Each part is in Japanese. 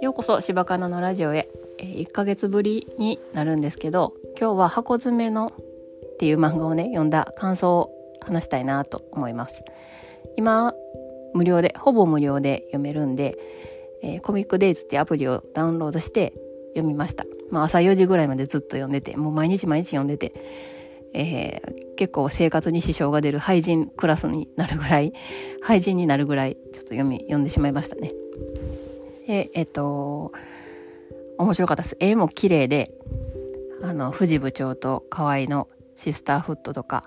ようこそ柴かなのラジオへ、え1ヶ月ぶりになるんですけど今日は箱詰めのっていう漫画をね読んだ感想を話したいなと思います。今無料でほぼ無料で読めるんで、えー、コミックデイズってアプリをダウンロードして読みました、まあ、朝4時ぐらいまでずっと読んでてもう毎日毎日読んでて、えー、結構生活に支障が出る廃人クラスになるぐらい 廃人になるぐらいちょっと読み読んでしまいましたね。でえっと面白かったです。絵も綺麗であの藤部長と河合のシスターフットとか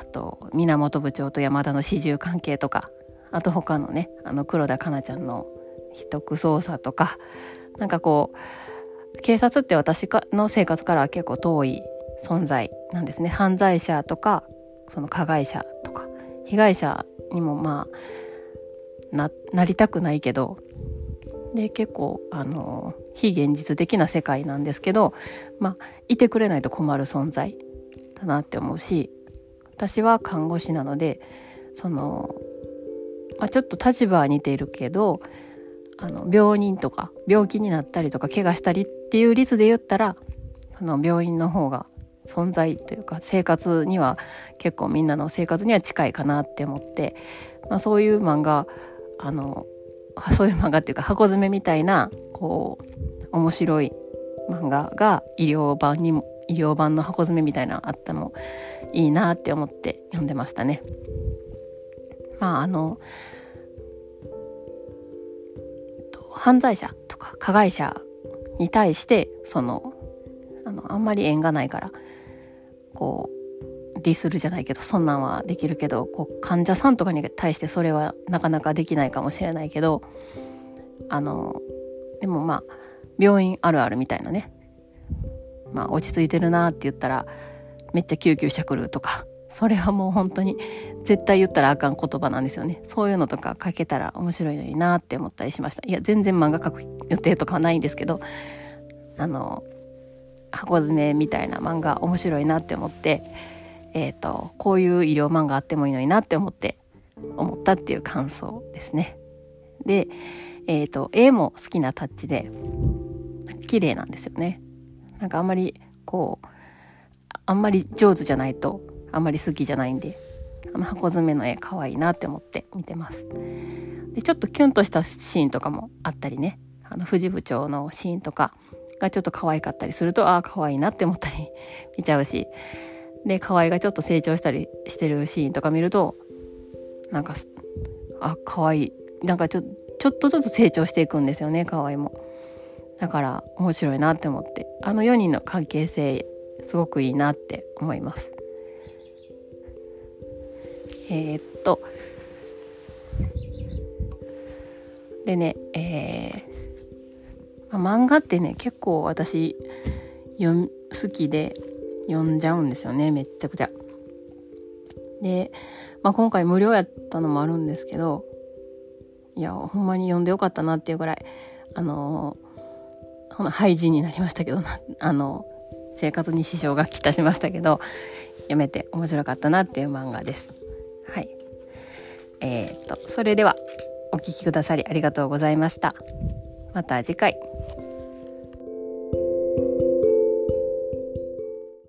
あと源部長と山田の始終関係とかあと他のねあの黒田かなちゃんの秘匿捜査とかなんかこう警察って私の生活からは結構遠い存在なんですね。犯罪者とかその加害者とか。被害者にもまあななりたくないけどで結構あの非現実的な世界なんですけど、まあ、いてくれないと困る存在だなって思うし私は看護師なのでその、まあ、ちょっと立場は似ているけどあの病人とか病気になったりとか怪我したりっていう率で言ったらその病院の方が存在というか生活には結構みんなの生活には近いかなって思って、まあ、そういう漫画あのそういう漫画っていうか箱詰めみたいなこう面白い漫画が医療版にも医療版の箱詰めみたいなのあったのいいなって思って読んでましたね。まああの犯罪者とか加害者に対してそのあのあんまり縁がないからこうディスるじゃないけどそんなんはできるけどこう患者さんとかに対してそれはなかなかできないかもしれないけどあのでもまあ病院あるあるみたいなね。まあ落ち着いてるなって言ったらめっちゃ救急車来るとかそれはもう本当に絶対言ったらあかん言葉なんですよね。そういうのとか書けたら面白いのになって思ったりしました。いや全然漫画描く予定とかはないんですけどあの箱詰めみたいな漫画面白いなって思ってえ、ー、とこういう医療漫画あってもいいのになって思って思ったっていう感想ですね。でえ、ー、と絵も好きなタッチで綺麗なんですよね。なんかあんまりこうあんまり上手じゃないとあんまり好きじゃないんであの箱詰めの絵可愛いなって思って見てます。でちょっとキュンとしたシーンとかもあったりね。あの藤部長のシーンとかがちょっと可愛かったりするとああ可愛いなって思ったり 見ちゃうし。で河合がちょっと成長したりしてるシーンとか見るとなんかあ可愛い。なんかちょちょっとずつ成長していくんですよね河合も。だから面白いなって思って。あの4人の関係性すごくいいなって思います。えー、っと。でねえー、漫画ってね結構私好きで読んじゃうんですよねめっちゃくちゃ。で、まあ、今回無料やったのもあるんですけどいやほんまに読んでよかったなっていうぐらいあのほな廃人になりましたけど あの生活に支障がきたしましたけど読めて面白かったなっていう漫画です。はい。えー、っとそれではお聴きくださりありがとうございました。また次回。